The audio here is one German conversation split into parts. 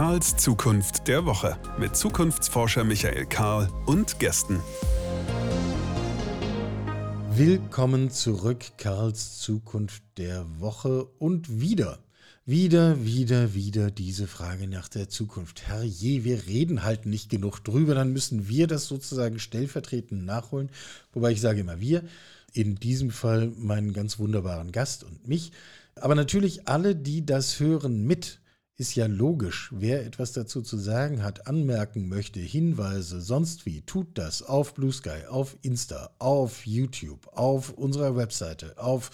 Karls Zukunft der Woche mit Zukunftsforscher Michael Karl und Gästen. Willkommen zurück, Karls Zukunft der Woche und wieder. Wieder, wieder, wieder diese Frage nach der Zukunft. Herr je, wir reden halt nicht genug drüber, dann müssen wir das sozusagen stellvertretend nachholen. Wobei ich sage immer wir, in diesem Fall meinen ganz wunderbaren Gast und mich. Aber natürlich alle, die das hören mit, ist ja logisch. Wer etwas dazu zu sagen hat, anmerken möchte, Hinweise, sonst wie, tut das auf Blue Sky, auf Insta, auf YouTube, auf unserer Webseite, auf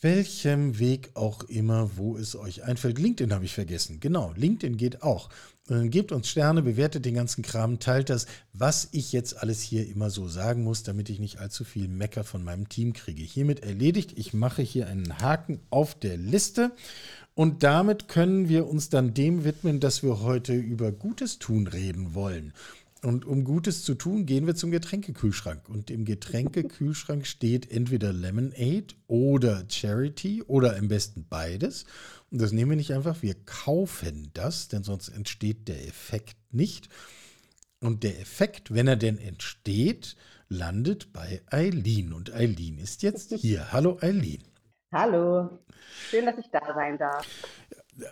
welchem Weg auch immer, wo es euch einfällt. LinkedIn habe ich vergessen. Genau, LinkedIn geht auch. Äh, gebt uns Sterne, bewertet den ganzen Kram, teilt das, was ich jetzt alles hier immer so sagen muss, damit ich nicht allzu viel Mecker von meinem Team kriege. Hiermit erledigt. Ich mache hier einen Haken auf der Liste. Und damit können wir uns dann dem widmen, dass wir heute über Gutes tun reden wollen. Und um Gutes zu tun, gehen wir zum Getränkekühlschrank. Und im Getränkekühlschrank steht entweder Lemonade oder Charity oder am besten beides. Und das nehmen wir nicht einfach, wir kaufen das, denn sonst entsteht der Effekt nicht. Und der Effekt, wenn er denn entsteht, landet bei Eileen. Und Eileen ist jetzt hier. Hallo Eileen. Hallo, schön, dass ich da sein darf.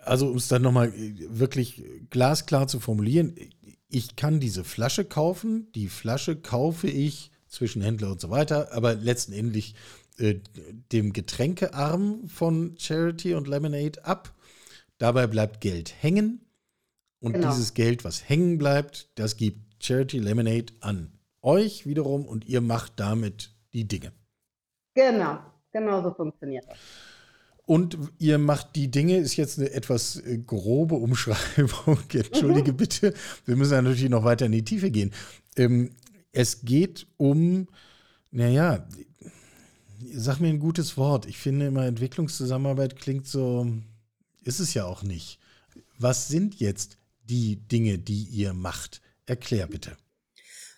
Also um es dann nochmal wirklich glasklar zu formulieren, ich kann diese Flasche kaufen, die Flasche kaufe ich zwischen Händler und so weiter, aber letztendlich äh, dem Getränkearm von Charity und Lemonade ab. Dabei bleibt Geld hängen und genau. dieses Geld, was hängen bleibt, das gibt Charity Lemonade an euch wiederum und ihr macht damit die Dinge. Genau, genau so funktioniert das. Und ihr macht die Dinge, ist jetzt eine etwas äh, grobe Umschreibung. Entschuldige mhm. bitte. Wir müssen ja natürlich noch weiter in die Tiefe gehen. Ähm, es geht um, naja, sag mir ein gutes Wort. Ich finde immer, Entwicklungszusammenarbeit klingt so, ist es ja auch nicht. Was sind jetzt die Dinge, die ihr macht? Erklär bitte.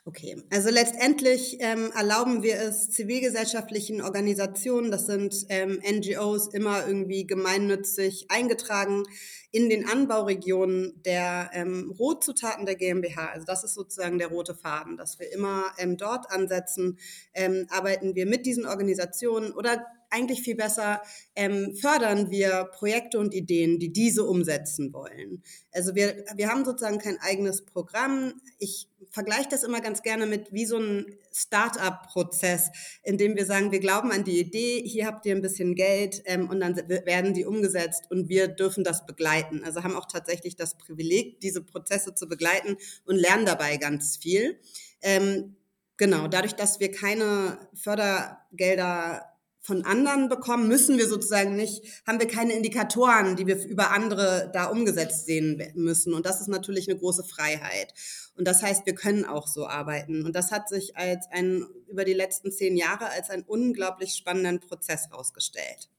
Okay, also letztendlich ähm, erlauben wir es zivilgesellschaftlichen Organisationen, das sind ähm, NGOs, immer irgendwie gemeinnützig eingetragen in den Anbauregionen der ähm, Rohzutaten der GmbH. Also das ist sozusagen der rote Faden, dass wir immer ähm, dort ansetzen, ähm, arbeiten wir mit diesen Organisationen oder eigentlich viel besser ähm, fördern wir Projekte und Ideen, die diese umsetzen wollen. Also wir, wir haben sozusagen kein eigenes Programm. Ich vergleiche das immer ganz gerne mit wie so ein Start-up-Prozess, in dem wir sagen, wir glauben an die Idee, hier habt ihr ein bisschen Geld ähm, und dann werden die umgesetzt und wir dürfen das begleiten. Also haben auch tatsächlich das Privileg, diese Prozesse zu begleiten und lernen dabei ganz viel. Ähm, genau, dadurch, dass wir keine Fördergelder von anderen bekommen, müssen wir sozusagen nicht, haben wir keine Indikatoren, die wir über andere da umgesetzt sehen müssen. Und das ist natürlich eine große Freiheit. Und das heißt, wir können auch so arbeiten. Und das hat sich als ein, über die letzten zehn Jahre als einen unglaublich spannenden Prozess herausgestellt.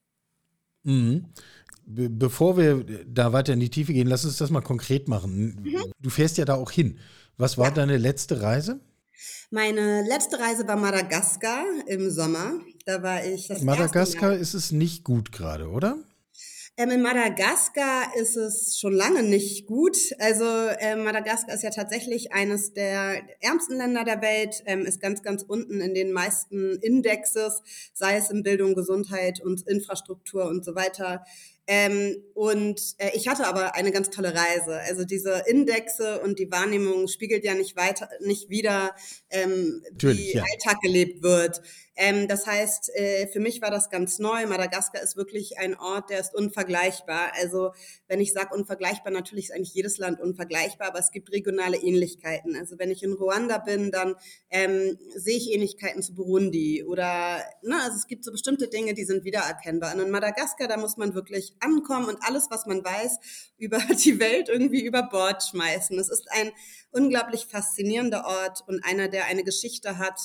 Mhm. Be bevor wir da weiter in die Tiefe gehen, lass uns das mal konkret machen. Mhm. Du fährst ja da auch hin. Was war ja. deine letzte Reise? Meine letzte Reise war Madagaskar im Sommer. Da war ich das Madagaskar ist es nicht gut gerade, oder? Ähm, in Madagaskar ist es schon lange nicht gut. Also ähm, Madagaskar ist ja tatsächlich eines der ärmsten Länder der Welt, ähm, ist ganz, ganz unten in den meisten Indexes, sei es in Bildung, Gesundheit und Infrastruktur und so weiter. Ähm, und äh, ich hatte aber eine ganz tolle Reise. Also diese Indexe und die Wahrnehmung spiegelt ja nicht weiter, nicht wieder, ähm, wie ja. Alltag gelebt wird. Ähm, das heißt, äh, für mich war das ganz neu. Madagaskar ist wirklich ein Ort, der ist unvergleichbar. Also wenn ich sage unvergleichbar, natürlich ist eigentlich jedes Land unvergleichbar, aber es gibt regionale Ähnlichkeiten. Also wenn ich in Ruanda bin, dann ähm, sehe ich Ähnlichkeiten zu Burundi oder ne, also es gibt so bestimmte Dinge, die sind wiedererkennbar. Und in Madagaskar, da muss man wirklich ankommen und alles, was man weiß, über die Welt irgendwie über Bord schmeißen. Es ist ein unglaublich faszinierender Ort und einer, der eine Geschichte hat,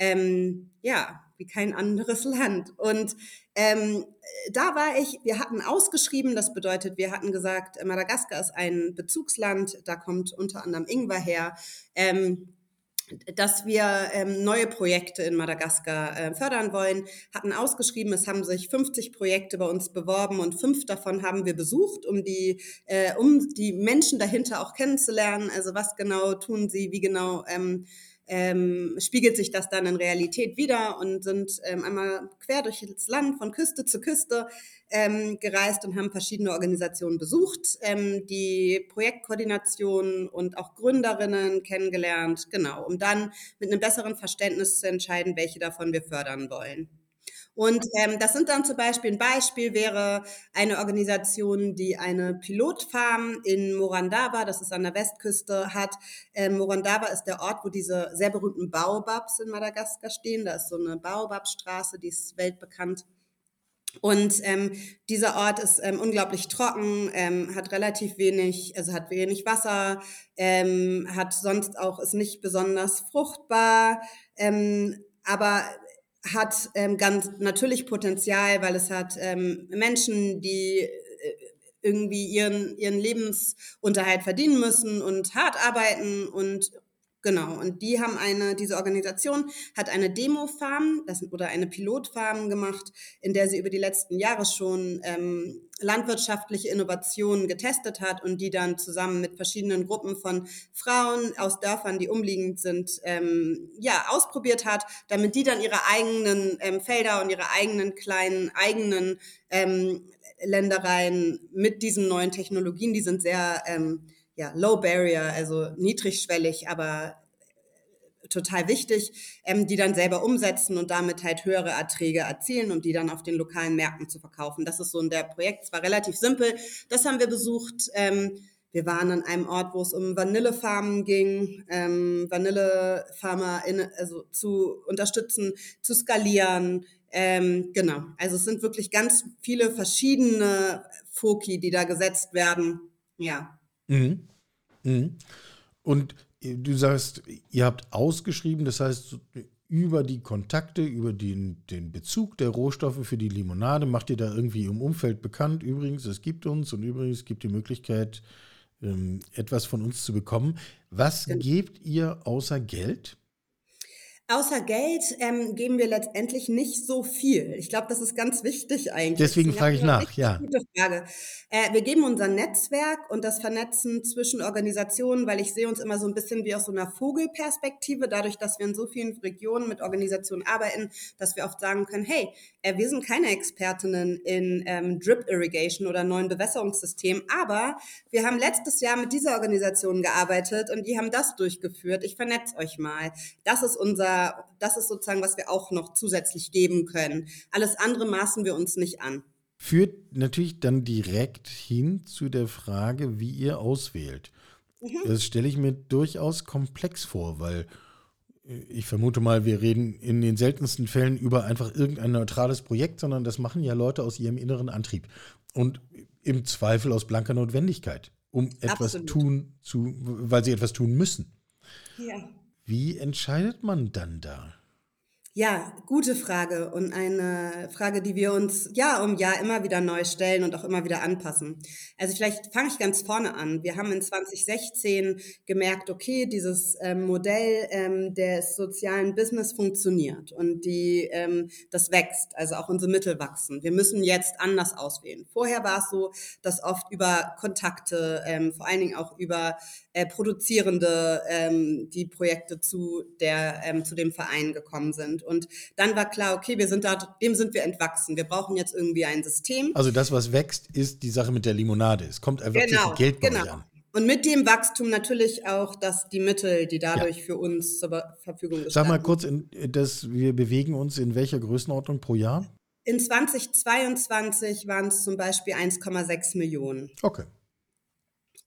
ähm, ja, wie kein anderes Land. Und ähm, da war ich, wir hatten ausgeschrieben, das bedeutet, wir hatten gesagt, Madagaskar ist ein Bezugsland, da kommt unter anderem Ingwer her. Ähm, dass wir ähm, neue Projekte in Madagaskar äh, fördern wollen, hatten ausgeschrieben, es haben sich 50 Projekte bei uns beworben und fünf davon haben wir besucht, um die, äh, um die Menschen dahinter auch kennenzulernen. Also was genau tun sie, wie genau ähm, ähm, spiegelt sich das dann in Realität wieder und sind ähm, einmal quer durch das Land von Küste zu Küste ähm, gereist und haben verschiedene Organisationen besucht, ähm, die Projektkoordination und auch Gründerinnen kennengelernt, genau, um dann mit einem besseren Verständnis zu entscheiden, welche davon wir fördern wollen. Und ähm, das sind dann zum Beispiel, ein Beispiel wäre eine Organisation, die eine Pilotfarm in Morandava, das ist an der Westküste, hat. Ähm, Morandava ist der Ort, wo diese sehr berühmten Baobabs in Madagaskar stehen. Da ist so eine Baobabstraße, die ist weltbekannt. Und ähm, dieser Ort ist ähm, unglaublich trocken, ähm, hat relativ wenig, also hat wenig Wasser, ähm, hat sonst auch ist nicht besonders fruchtbar, ähm, aber hat ähm, ganz natürlich Potenzial, weil es hat ähm, Menschen, die äh, irgendwie ihren, ihren Lebensunterhalt verdienen müssen und hart arbeiten und Genau, und die haben eine, diese Organisation hat eine Demo-Farm oder eine Pilotfarm gemacht, in der sie über die letzten Jahre schon ähm, landwirtschaftliche Innovationen getestet hat und die dann zusammen mit verschiedenen Gruppen von Frauen aus Dörfern, die umliegend sind, ähm, ja, ausprobiert hat, damit die dann ihre eigenen ähm, Felder und ihre eigenen kleinen, eigenen ähm, Ländereien mit diesen neuen Technologien, die sind sehr ähm, ja, Low Barrier, also niedrigschwellig, aber total wichtig, ähm, die dann selber umsetzen und damit halt höhere Erträge erzielen, um die dann auf den lokalen Märkten zu verkaufen. Das ist so ein der Projekt, es relativ simpel. Das haben wir besucht. Ähm, wir waren an einem Ort, wo es um Vanillefarmen ging, ähm, Vanillefarmer in, also zu unterstützen, zu skalieren. Ähm, genau, also es sind wirklich ganz viele verschiedene Foki, die da gesetzt werden. Ja. Mhm. Mhm. Und du sagst, ihr habt ausgeschrieben, das heißt, über die Kontakte, über den, den Bezug der Rohstoffe für die Limonade, macht ihr da irgendwie im Umfeld bekannt. Übrigens, es gibt uns und übrigens gibt die Möglichkeit, ähm, etwas von uns zu bekommen. Was gebt ihr außer Geld? Außer Geld ähm, geben wir letztendlich nicht so viel. Ich glaube, das ist ganz wichtig eigentlich. Deswegen frage ich nach, ja. Gute Frage. Äh, wir geben unser Netzwerk und das Vernetzen zwischen Organisationen, weil ich sehe uns immer so ein bisschen wie aus so einer Vogelperspektive, dadurch, dass wir in so vielen Regionen mit Organisationen arbeiten, dass wir oft sagen können, hey, äh, wir sind keine Expertinnen in ähm, Drip Irrigation oder neuen Bewässerungssystemen, aber wir haben letztes Jahr mit dieser Organisation gearbeitet und die haben das durchgeführt. Ich vernetze euch mal. Das ist unser das ist sozusagen, was wir auch noch zusätzlich geben können. Alles andere maßen wir uns nicht an. Führt natürlich dann direkt hin zu der Frage, wie ihr auswählt. Mhm. Das stelle ich mir durchaus komplex vor, weil äh, ich vermute mal, wir reden in den seltensten Fällen über einfach irgendein neutrales Projekt, sondern das machen ja Leute aus ihrem inneren Antrieb und im Zweifel aus blanker Notwendigkeit, um etwas Absolut. tun zu, weil sie etwas tun müssen. Ja. Wie entscheidet man dann da? Ja, gute Frage und eine Frage, die wir uns Jahr um Jahr immer wieder neu stellen und auch immer wieder anpassen. Also vielleicht fange ich ganz vorne an. Wir haben in 2016 gemerkt, okay, dieses ähm, Modell ähm, des sozialen Business funktioniert und die, ähm, das wächst, also auch unsere Mittel wachsen. Wir müssen jetzt anders auswählen. Vorher war es so, dass oft über Kontakte, ähm, vor allen Dingen auch über äh, Produzierende ähm, die Projekte zu, der, ähm, zu dem Verein gekommen sind. Und dann war klar, okay, wir sind da, dem sind wir entwachsen. Wir brauchen jetzt irgendwie ein System. Also das, was wächst, ist die Sache mit der Limonade. Es kommt einfach genau, Geld bei genau. an. Und mit dem Wachstum natürlich auch, dass die Mittel, die dadurch ja. für uns zur Verfügung stehen. Sag mal kurz, in, dass wir bewegen uns in welcher Größenordnung pro Jahr? In 2022 waren es zum Beispiel 1,6 Millionen. Okay.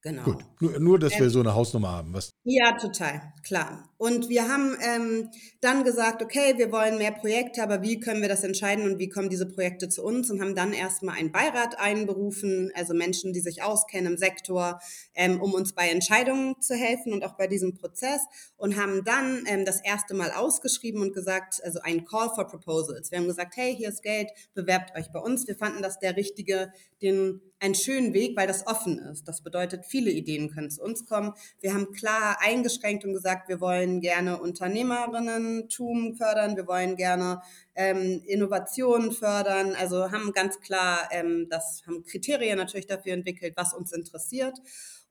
Genau. Gut, nur, nur dass ähm, wir so eine Hausnummer haben. Was ja, total, klar. Und wir haben ähm, dann gesagt, okay, wir wollen mehr Projekte, aber wie können wir das entscheiden und wie kommen diese Projekte zu uns? Und haben dann erstmal einen Beirat einberufen, also Menschen, die sich auskennen im Sektor, ähm, um uns bei Entscheidungen zu helfen und auch bei diesem Prozess. Und haben dann ähm, das erste Mal ausgeschrieben und gesagt, also ein Call for Proposals. Wir haben gesagt, hey, hier ist Geld, bewerbt euch bei uns. Wir fanden das der richtige, den einen schönen Weg, weil das offen ist. Das bedeutet, viele Ideen können zu uns kommen. Wir haben klar eingeschränkt und gesagt, wir wollen gerne Unternehmerinnentum fördern, wir wollen gerne ähm, Innovationen fördern. Also haben ganz klar, ähm, das haben Kriterien natürlich dafür entwickelt, was uns interessiert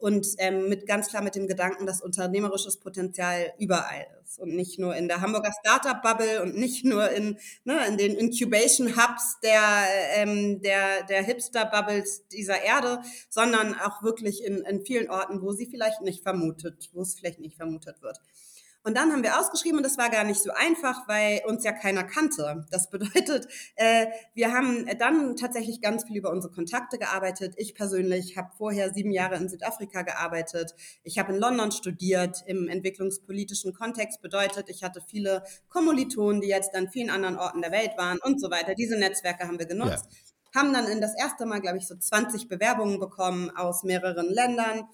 und ähm, mit ganz klar mit dem Gedanken, dass unternehmerisches Potenzial überall ist und nicht nur in der Hamburger Startup Bubble und nicht nur in, ne, in den Incubation Hubs der ähm, der der Hipster Bubbles dieser Erde, sondern auch wirklich in, in vielen Orten, wo sie vielleicht nicht vermutet, wo es vielleicht nicht vermutet wird. Und dann haben wir ausgeschrieben und das war gar nicht so einfach, weil uns ja keiner kannte. Das bedeutet, äh, wir haben dann tatsächlich ganz viel über unsere Kontakte gearbeitet. Ich persönlich habe vorher sieben Jahre in Südafrika gearbeitet. Ich habe in London studiert im entwicklungspolitischen Kontext. Bedeutet, ich hatte viele Kommilitonen, die jetzt an vielen anderen Orten der Welt waren und so weiter. Diese Netzwerke haben wir genutzt. Ja. Haben dann in das erste Mal, glaube ich, so 20 Bewerbungen bekommen aus mehreren Ländern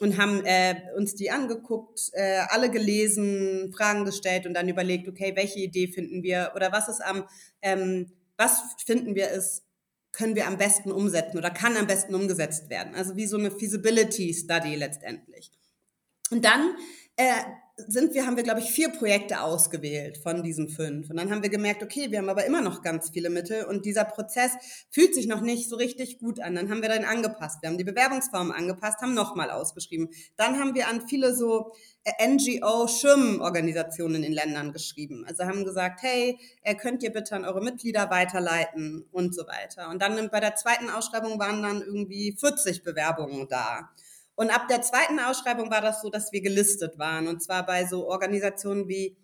und haben äh, uns die angeguckt, äh, alle gelesen, Fragen gestellt und dann überlegt, okay, welche Idee finden wir oder was ist am, ähm, was finden wir ist, können wir am besten umsetzen oder kann am besten umgesetzt werden. Also wie so eine Feasibility Study letztendlich. Und dann äh, sind wir, haben wir, glaube ich, vier Projekte ausgewählt von diesen fünf. Und dann haben wir gemerkt, okay, wir haben aber immer noch ganz viele Mittel und dieser Prozess fühlt sich noch nicht so richtig gut an. Dann haben wir dann angepasst. Wir haben die Bewerbungsform angepasst, haben nochmal ausgeschrieben. Dann haben wir an viele so äh, NGO-Schirmorganisationen in Ländern geschrieben. Also haben gesagt, hey, äh, könnt ihr bitte an eure Mitglieder weiterleiten und so weiter. Und dann bei der zweiten Ausschreibung waren dann irgendwie 40 Bewerbungen da. Und ab der zweiten Ausschreibung war das so, dass wir gelistet waren. Und zwar bei so Organisationen wie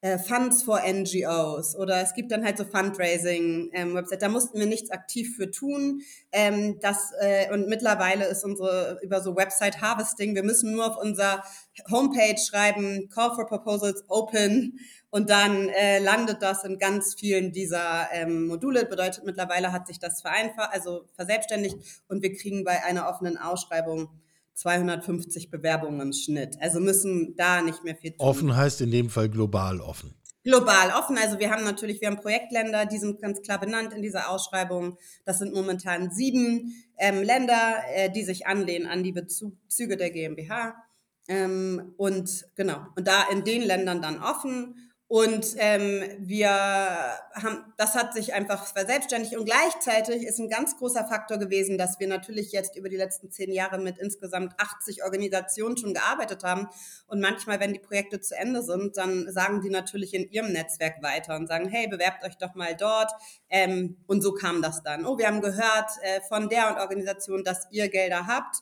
äh, Funds for NGOs oder es gibt dann halt so Fundraising-Website. Ähm, da mussten wir nichts aktiv für tun. Ähm, das, äh, und mittlerweile ist unsere über so Website Harvesting. Wir müssen nur auf unser Homepage schreiben, Call for Proposals Open und dann äh, landet das in ganz vielen dieser ähm, Module. Bedeutet mittlerweile hat sich das vereinfacht, also verselbstständigt und wir kriegen bei einer offenen Ausschreibung 250 Bewerbungen im Schnitt. Also müssen da nicht mehr viel tun. Offen heißt in dem Fall global offen. Global offen. Also wir haben natürlich, wir haben Projektländer, die sind ganz klar benannt in dieser Ausschreibung. Das sind momentan sieben ähm, Länder, äh, die sich anlehnen an die Bezüge der GmbH. Ähm, und genau, und da in den Ländern dann offen. Und ähm, wir haben, das hat sich einfach verselbstständigt und gleichzeitig ist ein ganz großer Faktor gewesen, dass wir natürlich jetzt über die letzten zehn Jahre mit insgesamt 80 Organisationen schon gearbeitet haben. Und manchmal, wenn die Projekte zu Ende sind, dann sagen die natürlich in ihrem Netzwerk weiter und sagen, hey, bewerbt euch doch mal dort. Ähm, und so kam das dann. Oh, wir haben gehört äh, von der Organisation, dass ihr Gelder habt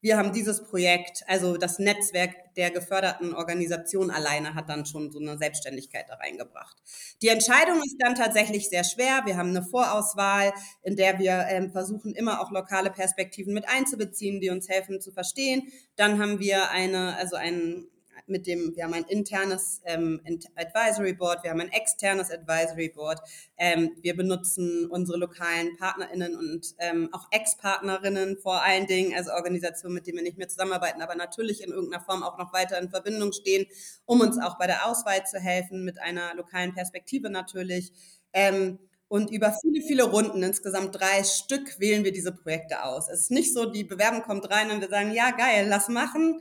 wir haben dieses Projekt, also das Netzwerk der geförderten Organisation alleine hat dann schon so eine Selbstständigkeit da reingebracht. Die Entscheidung ist dann tatsächlich sehr schwer. Wir haben eine Vorauswahl, in der wir ähm, versuchen, immer auch lokale Perspektiven mit einzubeziehen, die uns helfen zu verstehen. Dann haben wir eine, also einen mit dem, wir haben ein internes ähm, Advisory Board, wir haben ein externes Advisory Board. Ähm, wir benutzen unsere lokalen PartnerInnen und ähm, auch Ex-Partnerinnen vor allen Dingen, also Organisationen, mit denen wir nicht mehr zusammenarbeiten, aber natürlich in irgendeiner Form auch noch weiter in Verbindung stehen, um uns auch bei der Auswahl zu helfen, mit einer lokalen Perspektive natürlich. Ähm, und über viele, viele Runden, insgesamt drei Stück, wählen wir diese Projekte aus. Es ist nicht so, die Bewerbung kommt rein und wir sagen, ja, geil, lass machen,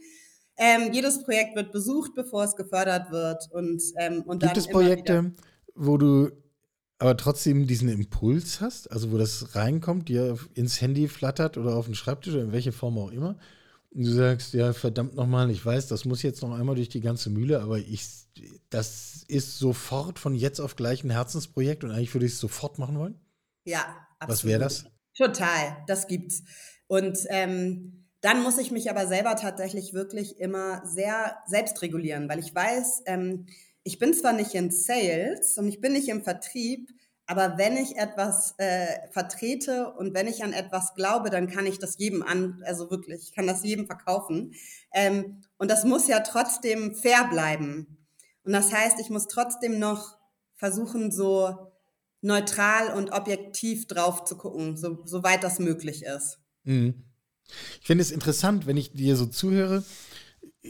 ähm, jedes Projekt wird besucht, bevor es gefördert wird. Und, ähm, und Gibt es Projekte, wo du aber trotzdem diesen Impuls hast, also wo das reinkommt, dir ins Handy flattert oder auf den Schreibtisch oder in welche Form auch immer? Und du sagst, ja, verdammt nochmal, ich weiß, das muss jetzt noch einmal durch die ganze Mühle, aber ich, das ist sofort von jetzt auf gleich ein Herzensprojekt und eigentlich würde ich es sofort machen wollen? Ja, absolut. Was wäre das? Total, das gibt's. Und ähm, dann muss ich mich aber selber tatsächlich wirklich immer sehr selbst regulieren, weil ich weiß, ähm, ich bin zwar nicht in Sales und ich bin nicht im Vertrieb, aber wenn ich etwas äh, vertrete und wenn ich an etwas glaube, dann kann ich das jedem an, also wirklich, ich kann das jedem verkaufen. Ähm, und das muss ja trotzdem fair bleiben. Und das heißt, ich muss trotzdem noch versuchen, so neutral und objektiv drauf zu gucken, so, soweit das möglich ist. Mhm. Ich finde es interessant, wenn ich dir so zuhöre.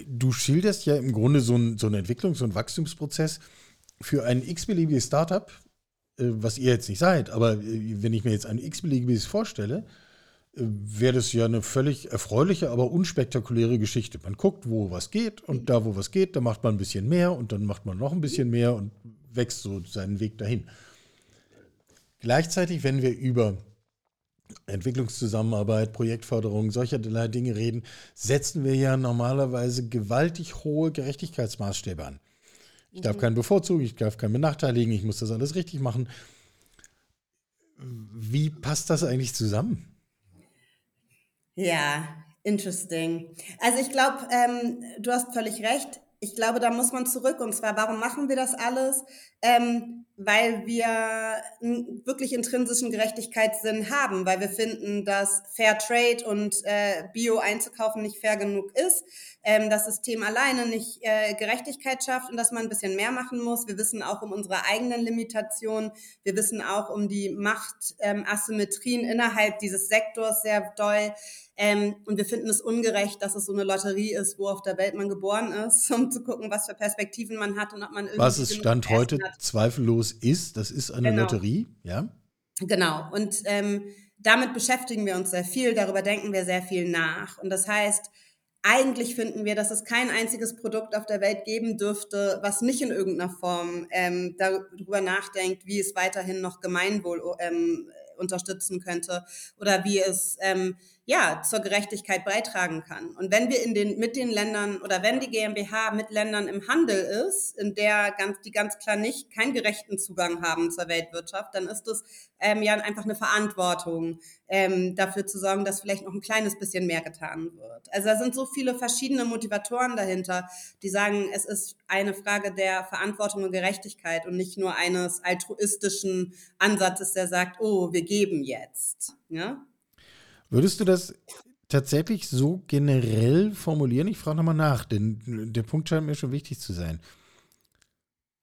Du schilderst ja im Grunde so, ein, so eine Entwicklung, so einen Wachstumsprozess für ein x-beliebiges Startup, äh, was ihr jetzt nicht seid, aber äh, wenn ich mir jetzt ein x-beliebiges vorstelle, wäre das ja eine völlig erfreuliche, aber unspektakuläre Geschichte. Man guckt, wo was geht und da, wo was geht, da macht man ein bisschen mehr und dann macht man noch ein bisschen mehr und wächst so seinen Weg dahin. Gleichzeitig, wenn wir über Entwicklungszusammenarbeit, Projektförderung, solcherlei Dinge reden, setzen wir ja normalerweise gewaltig hohe Gerechtigkeitsmaßstäbe an. Ich darf mhm. keinen bevorzugen, ich darf keinen benachteiligen, ich muss das alles richtig machen. Wie passt das eigentlich zusammen? Ja, interesting. Also ich glaube, ähm, du hast völlig recht. Ich glaube, da muss man zurück. Und zwar, warum machen wir das alles? Ähm, weil wir einen wirklich intrinsischen Gerechtigkeitssinn haben, weil wir finden, dass Fair Trade und äh, Bio einzukaufen nicht fair genug ist, ähm, das System alleine nicht äh, Gerechtigkeit schafft und dass man ein bisschen mehr machen muss. Wir wissen auch um unsere eigenen Limitationen, wir wissen auch um die Machtasymmetrien ähm, innerhalb dieses Sektors sehr doll. Ähm, und wir finden es ungerecht, dass es so eine Lotterie ist, wo auf der Welt man geboren ist, um zu gucken, was für Perspektiven man hat und ob man irgendwie. Was es Stand heute hat. zweifellos ist, das ist eine genau. Lotterie, ja? Genau. Und ähm, damit beschäftigen wir uns sehr viel, darüber denken wir sehr viel nach. Und das heißt, eigentlich finden wir, dass es kein einziges Produkt auf der Welt geben dürfte, was nicht in irgendeiner Form ähm, darüber nachdenkt, wie es weiterhin noch Gemeinwohl ähm, unterstützen könnte oder wie es ähm, ja, zur Gerechtigkeit beitragen kann. Und wenn wir in den, mit den Ländern oder wenn die GmbH mit Ländern im Handel ist, in der ganz, die ganz klar nicht keinen gerechten Zugang haben zur Weltwirtschaft, dann ist es ähm, ja einfach eine Verantwortung, ähm, dafür zu sorgen, dass vielleicht noch ein kleines bisschen mehr getan wird. Also da sind so viele verschiedene Motivatoren dahinter, die sagen, es ist eine Frage der Verantwortung und Gerechtigkeit und nicht nur eines altruistischen Ansatzes, der sagt, oh, wir geben jetzt. Ja? Würdest du das tatsächlich so generell formulieren? Ich frage nochmal nach, denn der Punkt scheint mir schon wichtig zu sein.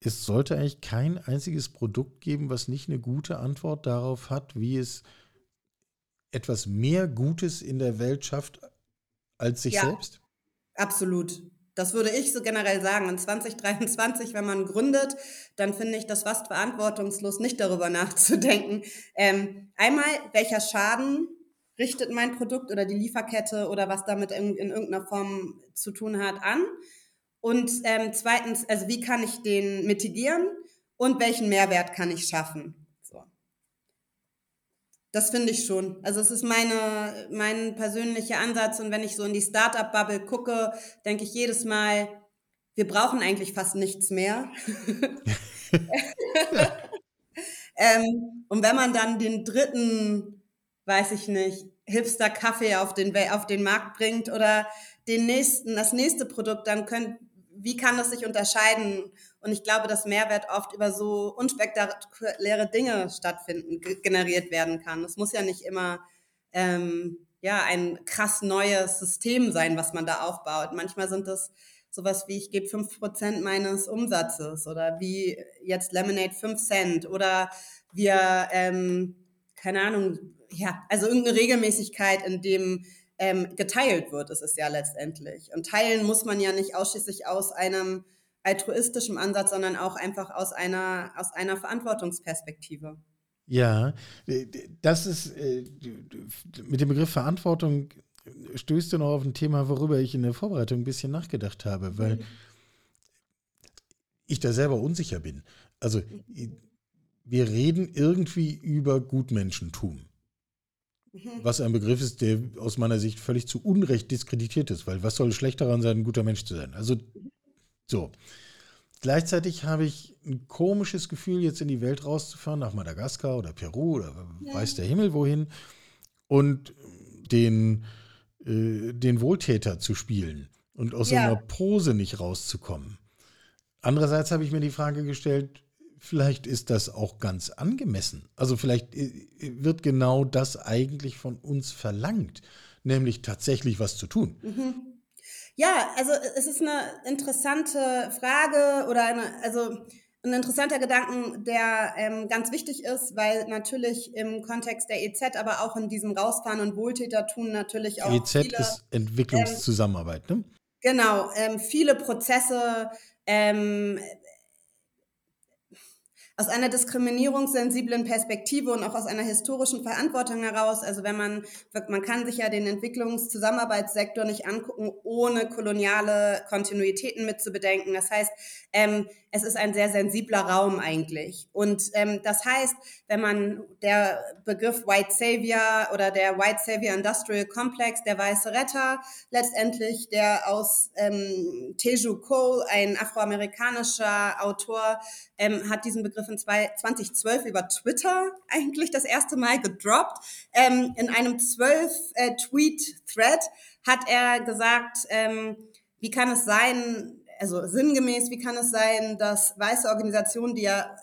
Es sollte eigentlich kein einziges Produkt geben, was nicht eine gute Antwort darauf hat, wie es etwas mehr Gutes in der Welt schafft als sich ja, selbst? Absolut. Das würde ich so generell sagen. In 2023, wenn man gründet, dann finde ich das fast verantwortungslos, nicht darüber nachzudenken. Ähm, einmal, welcher Schaden richtet mein Produkt oder die Lieferkette oder was damit in, in irgendeiner Form zu tun hat an? Und ähm, zweitens, also wie kann ich den mitigieren und welchen Mehrwert kann ich schaffen? So. Das finde ich schon. Also es ist meine, mein persönlicher Ansatz und wenn ich so in die Startup-Bubble gucke, denke ich jedes Mal, wir brauchen eigentlich fast nichts mehr. ähm, und wenn man dann den dritten weiß ich nicht, Hipster-Kaffee auf den, auf den Markt bringt oder den nächsten, das nächste Produkt, dann könnt, wie kann das sich unterscheiden? Und ich glaube, dass Mehrwert oft über so unspektakuläre Dinge stattfinden, generiert werden kann. Es muss ja nicht immer ähm, ja, ein krass neues System sein, was man da aufbaut. Manchmal sind es sowas wie, ich gebe 5% meines Umsatzes oder wie jetzt Lemonade 5 Cent oder wir, ähm, keine Ahnung, ja, also irgendeine Regelmäßigkeit, in dem ähm, geteilt wird, ist es ja letztendlich. Und teilen muss man ja nicht ausschließlich aus einem altruistischen Ansatz, sondern auch einfach aus einer, aus einer Verantwortungsperspektive. Ja, das ist äh, mit dem Begriff Verantwortung stößt du noch auf ein Thema, worüber ich in der Vorbereitung ein bisschen nachgedacht habe, weil mhm. ich da selber unsicher bin. Also wir reden irgendwie über Gutmenschentum. Mhm. Was ein Begriff ist, der aus meiner Sicht völlig zu Unrecht diskreditiert ist, weil was soll schlecht daran sein, ein guter Mensch zu sein? Also so. Gleichzeitig habe ich ein komisches Gefühl, jetzt in die Welt rauszufahren, nach Madagaskar oder Peru oder ja. weiß der Himmel wohin, und den, äh, den Wohltäter zu spielen und aus ja. so einer Pose nicht rauszukommen. Andererseits habe ich mir die Frage gestellt, vielleicht ist das auch ganz angemessen. Also vielleicht äh, wird genau das eigentlich von uns verlangt, nämlich tatsächlich was zu tun. Mhm. Ja, also es ist eine interessante Frage oder eine, also ein interessanter Gedanken, der ähm, ganz wichtig ist, weil natürlich im Kontext der EZ, aber auch in diesem Rausfahren und Wohltätertun natürlich auch. EZ viele, ist Entwicklungszusammenarbeit, ähm, ne? Genau, ähm, viele Prozesse ähm, aus einer diskriminierungssensiblen Perspektive und auch aus einer historischen Verantwortung heraus. Also wenn man, man kann sich ja den Entwicklungszusammenarbeitssektor nicht angucken, ohne koloniale Kontinuitäten mitzubedenken. Das heißt, ähm, es ist ein sehr sensibler Raum eigentlich. Und ähm, das heißt, wenn man der Begriff White Savior oder der White Savior Industrial Complex, der weiße Retter, letztendlich der aus ähm, Teju Cole, ein afroamerikanischer Autor, ähm, hat diesen Begriff in zwei, 2012 über Twitter eigentlich das erste Mal gedroppt. Ähm, in einem zwölf äh, Tweet-Thread hat er gesagt, ähm, wie kann es sein, also sinngemäß, wie kann es sein, dass weiße Organisationen, die ja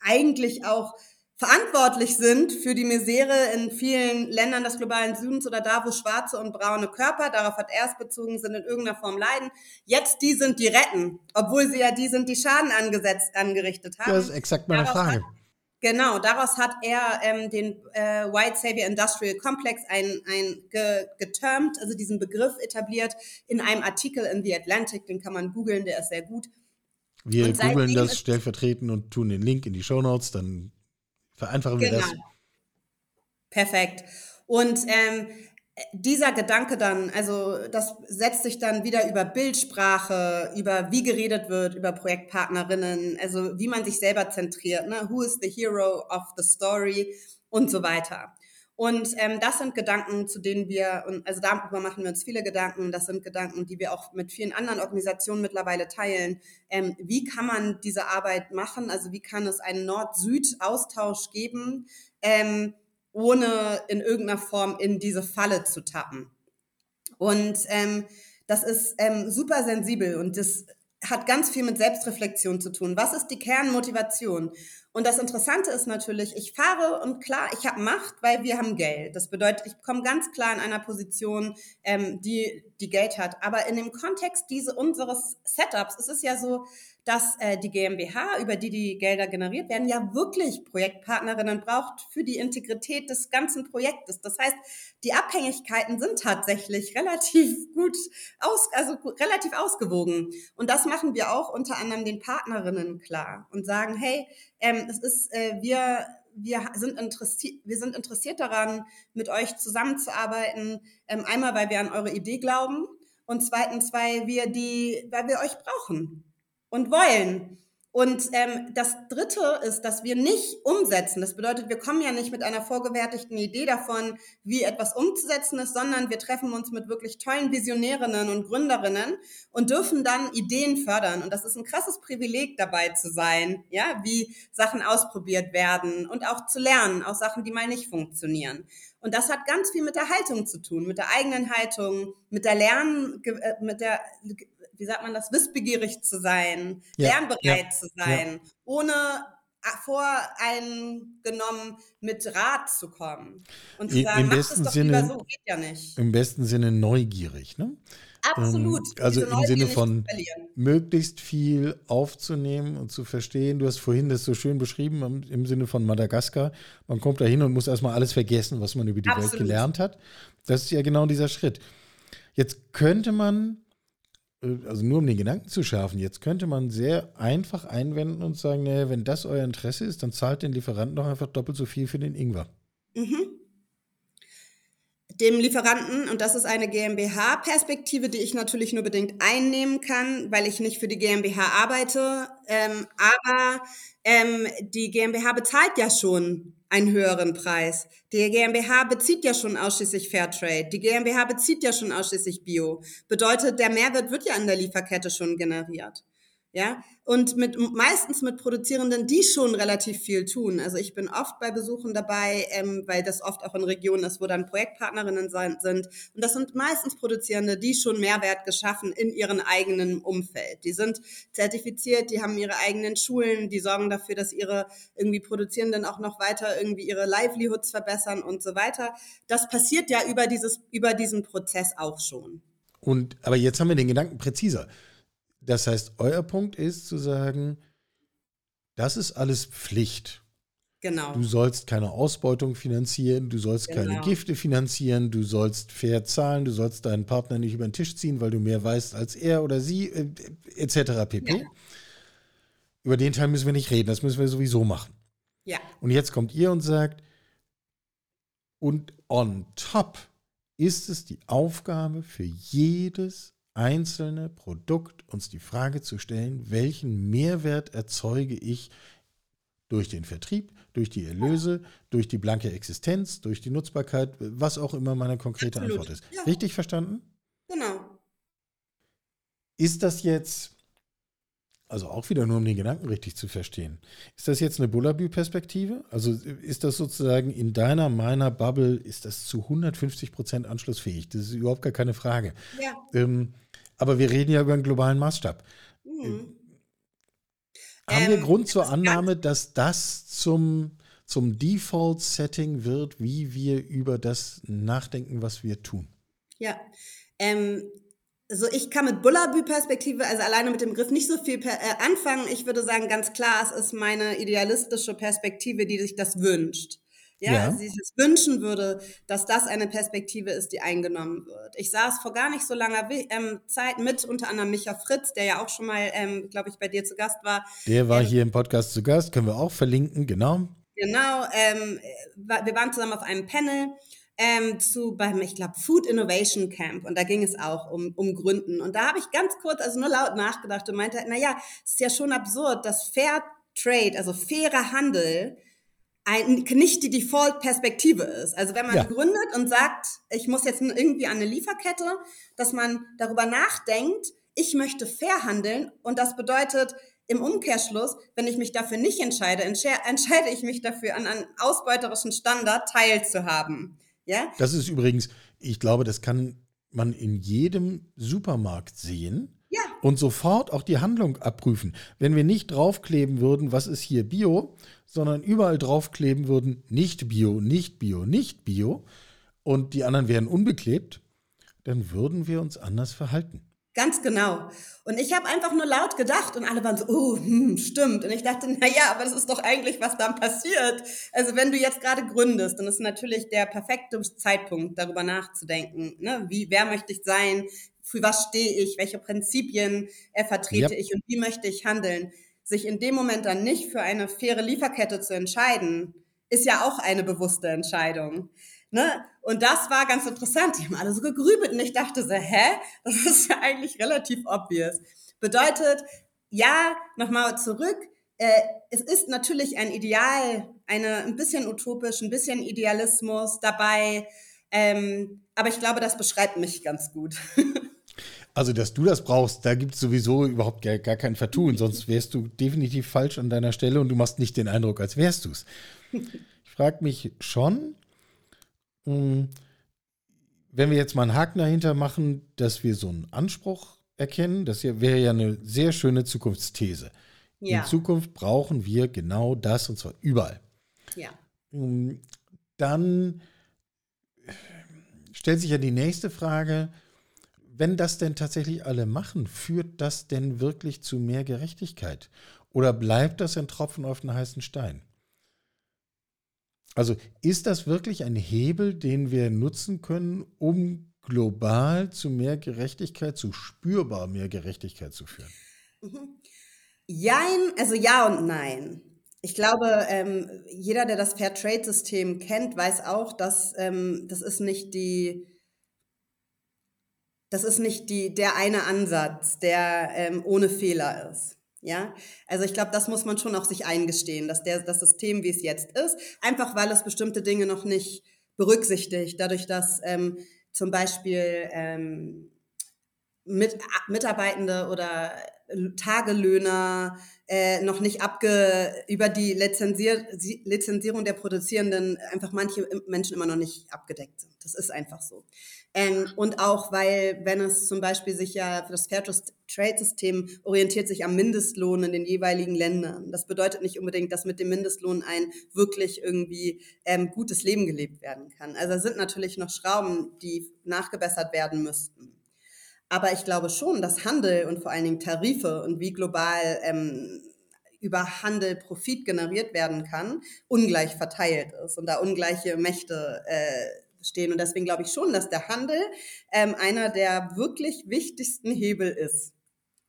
eigentlich auch verantwortlich sind für die Misere in vielen Ländern des globalen Südens oder da, wo schwarze und braune Körper, darauf hat er es bezogen, sind in irgendeiner Form leiden. Jetzt die sind, die retten, obwohl sie ja die sind, die Schaden angesetzt, angerichtet haben. Das ist exakt meine daraus Frage. Hat, genau, daraus hat er ähm, den äh, White Savior Industrial Complex ein, ein ge, getermt, also diesen Begriff etabliert in einem Artikel in The Atlantic, den kann man googeln, der ist sehr gut. Wir googeln das stellvertretend und tun den Link in die Show Notes, dann Vereinfachen wir das. Genau. Perfekt. Und ähm, dieser Gedanke dann, also das setzt sich dann wieder über Bildsprache, über wie geredet wird, über Projektpartnerinnen, also wie man sich selber zentriert, ne? who is the hero of the story und so weiter. Und ähm, das sind Gedanken, zu denen wir, also darüber machen wir uns viele Gedanken, das sind Gedanken, die wir auch mit vielen anderen Organisationen mittlerweile teilen. Ähm, wie kann man diese Arbeit machen? Also wie kann es einen Nord-Süd-Austausch geben, ähm, ohne in irgendeiner Form in diese Falle zu tappen? Und ähm, das ist ähm, super sensibel und das hat ganz viel mit Selbstreflexion zu tun. Was ist die Kernmotivation? Und das Interessante ist natürlich, ich fahre und klar, ich habe Macht, weil wir haben Geld. Das bedeutet, ich komme ganz klar in einer Position, ähm, die, die Geld hat. Aber in dem Kontext diese, unseres Setups ist es ja so, dass äh, die GmbH, über die die Gelder generiert werden, ja wirklich Projektpartnerinnen braucht für die Integrität des ganzen Projektes. Das heißt, die Abhängigkeiten sind tatsächlich relativ gut aus, also relativ ausgewogen. Und das machen wir auch unter anderem den Partnerinnen klar und sagen, hey, ähm, es ist, äh, wir wir sind, interessiert, wir sind interessiert daran, mit euch zusammenzuarbeiten. Ähm, einmal, weil wir an eure Idee glauben und zweitens, weil wir die, weil wir euch brauchen und wollen. Und ähm, das Dritte ist, dass wir nicht umsetzen. Das bedeutet, wir kommen ja nicht mit einer vorgefertigten Idee davon, wie etwas umzusetzen ist, sondern wir treffen uns mit wirklich tollen Visionärinnen und Gründerinnen und dürfen dann Ideen fördern. Und das ist ein krasses Privileg, dabei zu sein, ja, wie Sachen ausprobiert werden und auch zu lernen aus Sachen, die mal nicht funktionieren. Und das hat ganz viel mit der Haltung zu tun, mit der eigenen Haltung, mit der Lern, äh, mit der wie sagt man das, wissbegierig zu sein, ja, lernbereit ja, zu sein, ja. ohne voreingenommen mit Rat zu kommen und zu sagen, Im besten Sinne, so, geht ja nicht. Im besten Sinne neugierig, ne? Absolut. Ähm, also im Sinne von möglichst viel aufzunehmen und zu verstehen. Du hast vorhin das so schön beschrieben im, im Sinne von Madagaskar. Man kommt da hin und muss erstmal alles vergessen, was man über die Absolut. Welt gelernt hat. Das ist ja genau dieser Schritt. Jetzt könnte man äh, also nur um den Gedanken zu schärfen, jetzt könnte man sehr einfach einwenden und sagen, naja, wenn das euer Interesse ist, dann zahlt den Lieferanten doch einfach doppelt so viel für den Ingwer. Mhm. Dem Lieferanten, und das ist eine GmbH-Perspektive, die ich natürlich nur bedingt einnehmen kann, weil ich nicht für die GmbH arbeite, ähm, aber ähm, die GmbH bezahlt ja schon einen höheren Preis. Die GmbH bezieht ja schon ausschließlich Fairtrade. Die GmbH bezieht ja schon ausschließlich Bio. Bedeutet, der Mehrwert wird ja in der Lieferkette schon generiert. Ja, und mit, meistens mit Produzierenden, die schon relativ viel tun. Also ich bin oft bei Besuchen dabei, ähm, weil das oft auch in Regionen ist, wo dann Projektpartnerinnen sein, sind. Und das sind meistens Produzierende, die schon Mehrwert geschaffen in ihrem eigenen Umfeld. Die sind zertifiziert, die haben ihre eigenen Schulen, die sorgen dafür, dass ihre irgendwie Produzierenden auch noch weiter irgendwie ihre Livelihoods verbessern und so weiter. Das passiert ja über dieses, über diesen Prozess auch schon. Und, aber jetzt haben wir den Gedanken präziser. Das heißt, euer Punkt ist zu sagen, das ist alles Pflicht. Genau. Du sollst keine Ausbeutung finanzieren, du sollst genau. keine Gifte finanzieren, du sollst fair zahlen, du sollst deinen Partner nicht über den Tisch ziehen, weil du mehr weißt als er oder sie, äh, etc. pp. Ja. über den Teil müssen wir nicht reden, das müssen wir sowieso machen. Ja. Und jetzt kommt ihr und sagt, und on top ist es die Aufgabe für jedes einzelne Produkt, uns die Frage zu stellen, welchen Mehrwert erzeuge ich durch den Vertrieb, durch die Erlöse, durch die blanke Existenz, durch die Nutzbarkeit, was auch immer meine konkrete Absolut. Antwort ist. Ja. Richtig verstanden? Genau. Ist das jetzt, also auch wieder nur um den Gedanken richtig zu verstehen, ist das jetzt eine Bullabü-Perspektive? Also ist das sozusagen in deiner, meiner Bubble, ist das zu 150 Prozent anschlussfähig? Das ist überhaupt gar keine Frage. Ja. Ähm, aber wir reden ja über einen globalen Maßstab. Mhm. Haben wir Ähm, Grund zur Annahme, dass das zum, zum Default-Setting wird, wie wir über das nachdenken, was wir tun? Ja. Ähm, also ich kann mit Bullabü-Perspektive, also alleine mit dem Begriff nicht so viel per, äh, anfangen. Ich würde sagen, ganz klar, es ist meine idealistische Perspektive, die sich das wünscht. Ja, Ja. Also sie sich wünschen würde, dass das eine Perspektive ist, die eingenommen wird. Ich saß vor gar nicht so langer ähm, Zeit mit unter anderem Micha Fritz, der ja auch schon mal, ähm, glaube ich, bei dir zu Gast war. Der war Ähm, hier im Podcast zu Gast, können wir auch verlinken, genau. Genau, ähm, wir waren zusammen auf einem Panel ähm, zu beim, ich glaube, Food Innovation Camp und da ging es auch um, um Gründen. Und da habe ich ganz kurz, also nur laut nachgedacht und meinte, naja, es ist ja schon absurd, dass Fair Trade, also fairer Handel, ein, nicht die Default-Perspektive ist. Also wenn man Ja. gründet und sagt, ich muss jetzt irgendwie an eine Lieferkette, dass man darüber nachdenkt, ich möchte fair handeln und das bedeutet im Umkehrschluss, wenn ich mich dafür nicht entscheide, entsche- entscheide ich mich dafür, an einem ausbeuterischen Standard teilzuhaben. Ja? Das ist übrigens, ich glaube, das kann man in jedem Supermarkt sehen. Und sofort auch die Handlung abprüfen. Wenn wir nicht draufkleben würden, was ist hier Bio, sondern überall draufkleben würden, nicht Bio, nicht Bio, nicht Bio und die anderen wären unbeklebt, dann würden wir uns anders verhalten. Ganz genau. Und ich habe einfach nur laut gedacht und alle waren so, oh, hm, stimmt. Und ich dachte, na ja, aber das ist doch eigentlich, was dann passiert. Also wenn du jetzt gerade gründest, dann ist natürlich der perfekte Zeitpunkt, darüber nachzudenken. Ne? Wie, wer möchte ich sein? Für was stehe ich? Welche Prinzipien äh, vertrete Yep. ich und wie möchte ich handeln? Sich in dem Moment dann nicht für eine faire Lieferkette zu entscheiden, ist ja auch eine bewusste Entscheidung. Ne? Und das war ganz interessant. Die haben alle so gegrübelt und ich dachte so, hä? Das ist ja eigentlich relativ obvious. Bedeutet, ja, nochmal zurück. Äh, es ist natürlich ein Ideal, eine, ein bisschen utopisch, ein bisschen Idealismus dabei. Ähm, aber ich glaube, das beschreibt mich ganz gut. Also, dass du das brauchst, da gibt es sowieso überhaupt gar, gar kein Vertun, sonst wärst du definitiv falsch an deiner Stelle und du machst nicht den Eindruck, als wärst du es. Ich frage mich schon, mh, wenn wir jetzt mal einen Haken dahinter machen, dass wir so einen Anspruch erkennen, das wäre ja eine sehr schöne Zukunftsthese. Ja, In Zukunft brauchen wir genau das und zwar überall. ja. Mm, Dann stellt sich ja die nächste Frage, wenn das denn tatsächlich alle machen, führt das denn wirklich zu mehr Gerechtigkeit? Oder bleibt das ein Tropfen auf den heißen Stein? Also ist das wirklich ein Hebel, den wir nutzen können, um global zu mehr Gerechtigkeit, zu spürbar mehr Gerechtigkeit zu führen? Jein, also ja und nein. Ich glaube, ähm, jeder, der das Fairtrade-System kennt, weiß auch, dass ähm, das ist nicht die, das ist nicht die, der eine Ansatz, der ähm, ohne Fehler ist. Ja, also ich glaube, das muss man schon auch sich eingestehen, dass der, das System, wie es jetzt ist, einfach weil es bestimmte Dinge noch nicht berücksichtigt, dadurch, dass ähm, zum Beispiel ähm, mit, Mitarbeitende oder Tagelöhner äh, noch nicht abge über die Lizenzier Lizenzierung der Produzierenden einfach manche Menschen immer noch nicht abgedeckt sind. Das ist einfach so. Ähm, und auch, weil, wenn es zum Beispiel sich ja für das Fair Trade System orientiert sich am Mindestlohn in den jeweiligen Ländern. Das bedeutet nicht unbedingt, dass mit dem Mindestlohn ein wirklich irgendwie ähm, gutes Leben gelebt werden kann. Also es sind natürlich noch Schrauben, die nachgebessert werden müssten. Aber ich glaube schon, dass Handel und vor allen Dingen Tarife und wie global ähm, über Handel Profit generiert werden kann, ungleich verteilt ist und da ungleiche Mächte äh, stehen. Und deswegen glaube ich schon, dass der Handel ähm, einer der wirklich wichtigsten Hebel ist.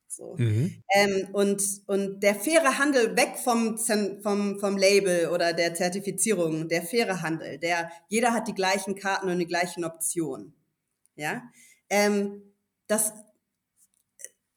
So. Mhm. Ähm, und, und der faire Handel weg vom, vom, vom Label oder der Zertifizierung, der faire Handel, der jeder hat die gleichen Karten und die gleichen Optionen. Ja, ähm, das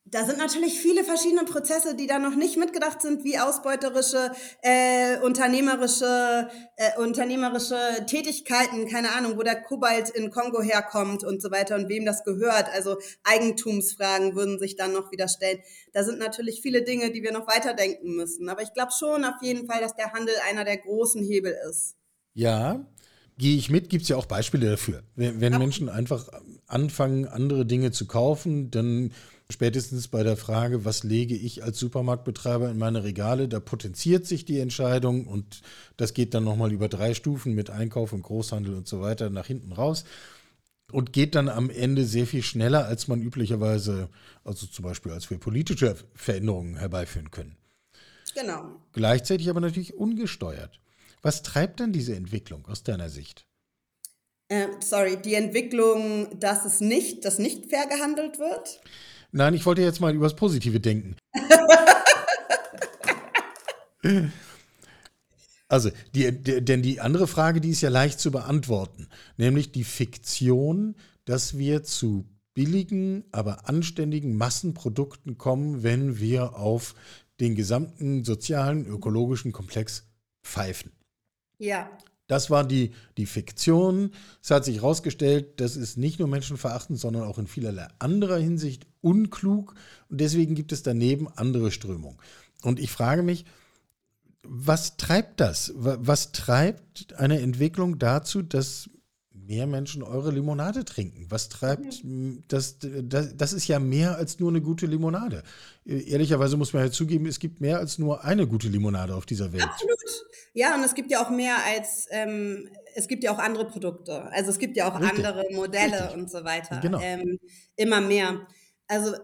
da sind natürlich viele verschiedene Prozesse, die da noch nicht mitgedacht sind, wie ausbeuterische, äh, unternehmerische, äh, unternehmerische Tätigkeiten, keine Ahnung, wo der Kobalt in Kongo herkommt und so weiter und wem das gehört. Also Eigentumsfragen würden sich dann noch wieder stellen. Da sind natürlich viele Dinge, die wir noch weiterdenken müssen. Aber ich glaube schon auf jeden Fall, dass der Handel einer der großen Hebel ist. Ja, gehe ich mit, gibt es ja auch Beispiele dafür. Wenn, wenn Menschen einfach anfangen, andere Dinge zu kaufen, dann Spätestens bei der Frage, was lege ich als Supermarktbetreiber in meine Regale, da potenziert sich die Entscheidung und das geht dann nochmal über drei Stufen mit Einkauf und Großhandel und so weiter nach hinten raus und geht dann am Ende sehr viel schneller, als man üblicherweise, also zum Beispiel als wir politische Veränderungen herbeiführen können. Genau. Gleichzeitig aber natürlich ungesteuert. Was treibt denn diese Entwicklung aus deiner Sicht? Äh, sorry, die Entwicklung, dass es nicht, dass nicht fair gehandelt wird? Nein, ich wollte jetzt mal über das Positive denken. also, die, denn die andere Frage, die ist ja leicht zu beantworten, nämlich die Fiktion, dass wir zu billigen, aber anständigen Massenprodukten kommen, wenn wir auf den gesamten sozialen, ökologischen Komplex pfeifen. Ja. Das war die, die Fiktion. Es hat sich herausgestellt, das ist nicht nur menschenverachtend, sondern auch in vielerlei anderer Hinsicht unklug. Und deswegen gibt es daneben andere Strömungen. Und ich frage mich, was treibt das? Was treibt eine Entwicklung dazu, dass mehr Menschen eure Limonade trinken? Was treibt das, das? Das ist ja mehr als nur eine gute Limonade. Ehrlicherweise muss man ja zugeben, es gibt mehr als nur eine gute Limonade auf dieser Welt. Absolut. Ja, und es gibt ja auch mehr als, ähm, es gibt ja auch andere Produkte. Also es gibt ja auch Richtig. andere Modelle Richtig. und so weiter. Genau. Ähm, immer mehr. Also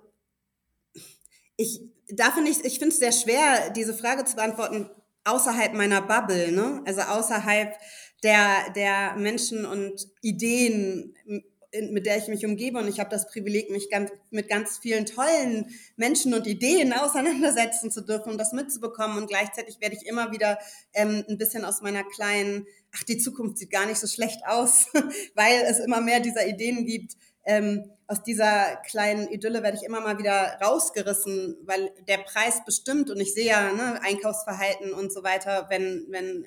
ich, da finde ich, ich finde es sehr schwer, diese Frage zu beantworten außerhalb meiner Bubble, ne? Also außerhalb der, der Menschen und Ideen, mit der ich mich umgebe. Und ich habe das Privileg, mich ganz, mit ganz vielen tollen Menschen und Ideen auseinandersetzen zu dürfen und das mitzubekommen. Und gleichzeitig werde ich immer wieder ähm, ein bisschen aus meiner kleinen, ach, die Zukunft sieht gar nicht so schlecht aus, weil es immer mehr dieser Ideen gibt. Ähm, aus dieser kleinen Idylle werde ich immer mal wieder rausgerissen, weil der Preis bestimmt und ich sehe ja ne, Einkaufsverhalten und so weiter, wenn, wenn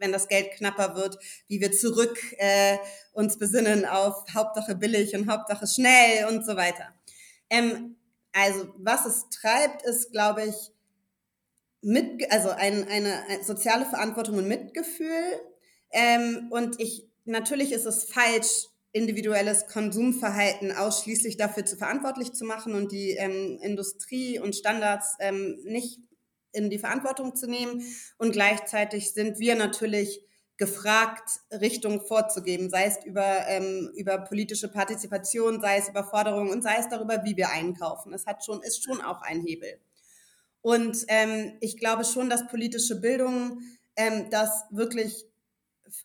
wenn das Geld knapper wird, wie wir zurück äh, uns besinnen auf Hauptsache billig und Hauptsache schnell und so weiter. Ähm, also was es treibt, ist, glaube ich, mit, also ein, eine, eine soziale Verantwortung und Mitgefühl. Ähm, und ich natürlich ist es falsch, individuelles Konsumverhalten ausschließlich dafür zu verantwortlich zu machen und die ähm, Industrie und Standards ähm, nicht in die Verantwortung zu nehmen. Und gleichzeitig sind wir natürlich gefragt, Richtungen vorzugeben, sei es über, ähm, über politische Partizipation, sei es über Forderungen und sei es darüber, wie wir einkaufen. Es hat schon, ist schon auch ein Hebel. Und ähm, ich glaube schon, dass politische Bildung ähm, das wirklich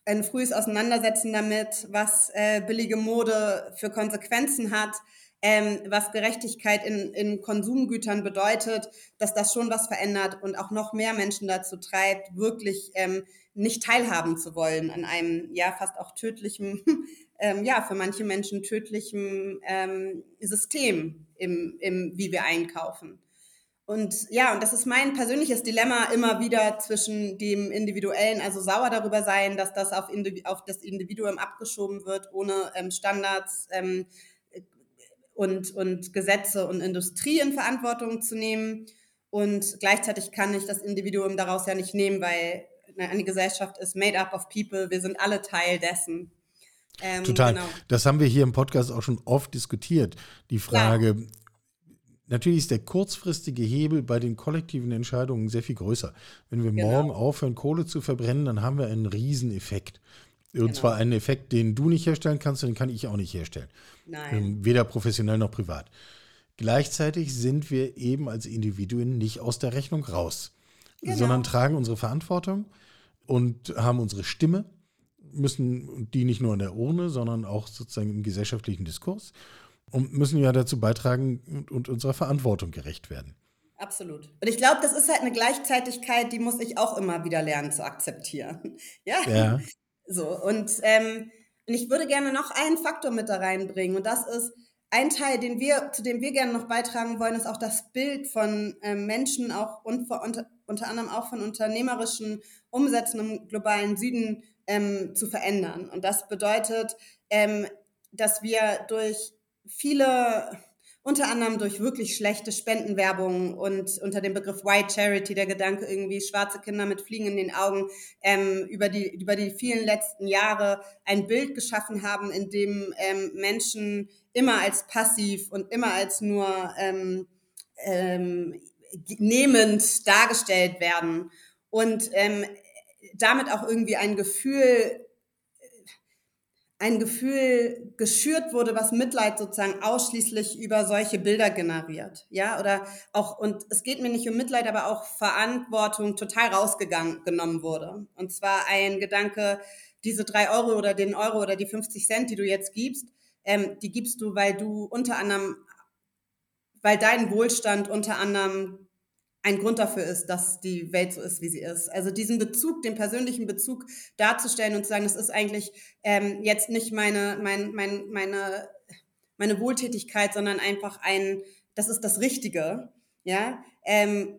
ein frühes Auseinandersetzen damit, was äh, billige Mode für Konsequenzen hat, ähm, was Gerechtigkeit in, in Konsumgütern bedeutet, dass das schon was verändert und auch noch mehr Menschen dazu treibt, wirklich ähm, nicht teilhaben zu wollen an einem ja fast auch tödlichen, ähm, ja für manche Menschen tödlichen ähm, System im, im wie wir einkaufen. Und ja, und das ist mein persönliches Dilemma immer wieder zwischen dem Individuellen, also sauer darüber sein, dass das auf, auf das Individuum abgeschoben wird, ohne ähm, Standards, ähm, und, und Gesetze und Industrie in Verantwortung zu nehmen. Und gleichzeitig kann ich das Individuum daraus ja nicht nehmen, weil eine Gesellschaft ist made up of people. Wir sind alle Teil dessen. Ähm, Total. Genau. Das haben wir hier im Podcast auch schon oft diskutiert. Die Frage, ja. natürlich ist der kurzfristige Hebel bei den kollektiven Entscheidungen sehr viel größer. Wenn wir genau. morgen aufhören, Kohle zu verbrennen, dann haben wir einen Rieseneffekt. Und genau. zwar einen Effekt, den du nicht herstellen kannst, den kann ich auch nicht herstellen. Nein. Ähm, weder professionell noch privat. Gleichzeitig sind wir eben als Individuen nicht aus der Rechnung raus, genau. sondern tragen unsere Verantwortung und haben unsere Stimme, müssen die nicht nur in der Urne, sondern auch sozusagen im gesellschaftlichen Diskurs. und müssen ja dazu beitragen und, und unserer Verantwortung gerecht werden. Absolut. Und ich glaube, das ist halt eine Gleichzeitigkeit, die muss ich auch immer wieder lernen zu akzeptieren. Ja. ja. So, und, ähm, und ich würde gerne noch einen Faktor mit da reinbringen. Und das ist ein Teil, den wir, zu dem wir gerne noch beitragen wollen, ist auch das Bild von ähm, Menschen, auch und unter, unter anderem auch von unternehmerischen Umsätzen im globalen Süden ähm, zu verändern. Und das bedeutet, ähm, dass wir durch viele unter anderem durch wirklich schlechte Spendenwerbung und unter dem Begriff White Charity, der Gedanke irgendwie schwarze Kinder mit Fliegen in den Augen, ähm, über, die, über die vielen letzten Jahre ein Bild geschaffen haben, in dem ähm, Menschen immer als passiv und immer als nur ähm, ähm, nehmend dargestellt werden. Und ähm, damit auch irgendwie ein Gefühl ein Gefühl geschürt wurde, was Mitleid sozusagen ausschließlich über solche Bilder generiert. Ja, oder auch, und es geht mir nicht um Mitleid, aber auch Verantwortung total rausgegangen, genommen wurde. Und zwar ein Gedanke, diese drei Euro oder den Euro oder die 50 Cent, die du jetzt gibst, ähm, die gibst du, weil du unter anderem, weil dein Wohlstand unter anderem ein Grund dafür ist, dass die Welt so ist, wie sie ist. Also diesen Bezug, den persönlichen Bezug darzustellen und zu sagen, es ist eigentlich ähm, jetzt nicht meine, mein, mein, meine, meine Wohltätigkeit, sondern einfach ein, das ist das Richtige, ja, ähm,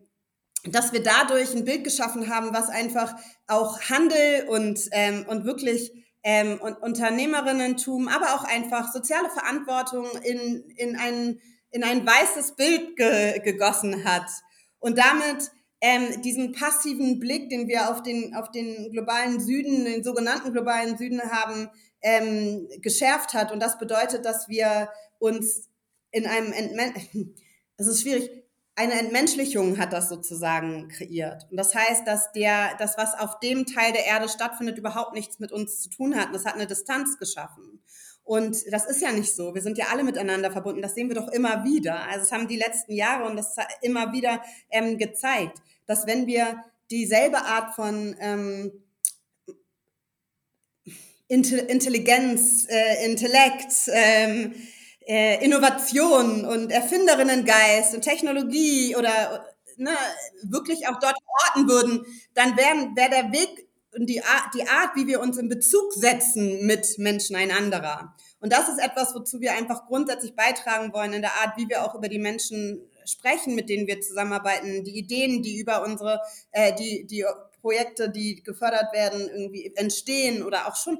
dass wir dadurch ein Bild geschaffen haben, was einfach auch Handel und, ähm, und wirklich ähm, und Unternehmerinnentum, aber auch einfach soziale Verantwortung in, in, ein, in ein weißes Bild ge, gegossen hat und damit ähm, diesen passiven Blick, den wir auf den, auf den globalen Süden, den sogenannten globalen Süden haben, ähm, geschärft hat. Und das bedeutet, dass wir uns in einem, Entmen es ist schwierig, eine Entmenschlichung hat das sozusagen kreiert. Und das heißt, dass der, das, was auf dem Teil der Erde stattfindet, überhaupt nichts mit uns zu tun hat. Und das hat eine Distanz geschaffen. Und das ist ja nicht so. Wir sind ja alle miteinander verbunden. Das sehen wir doch immer wieder. Also es haben die letzten Jahre und das immer wieder ähm, gezeigt, dass wenn wir dieselbe Art von ähm, Intelligenz, äh, Intellekt, ähm, äh, Innovation und Erfinderinnengeist und Technologie oder ne, wirklich auch dort orten würden, dann wäre wär der Weg und die Art, die Art, wie wir uns in Bezug setzen mit Menschen ein anderer. Und das ist etwas, wozu wir einfach grundsätzlich beitragen wollen in der Art, wie wir auch über die Menschen sprechen, mit denen wir zusammenarbeiten, die Ideen, die über unsere, äh, die, die Projekte, die gefördert werden, irgendwie entstehen oder auch schon.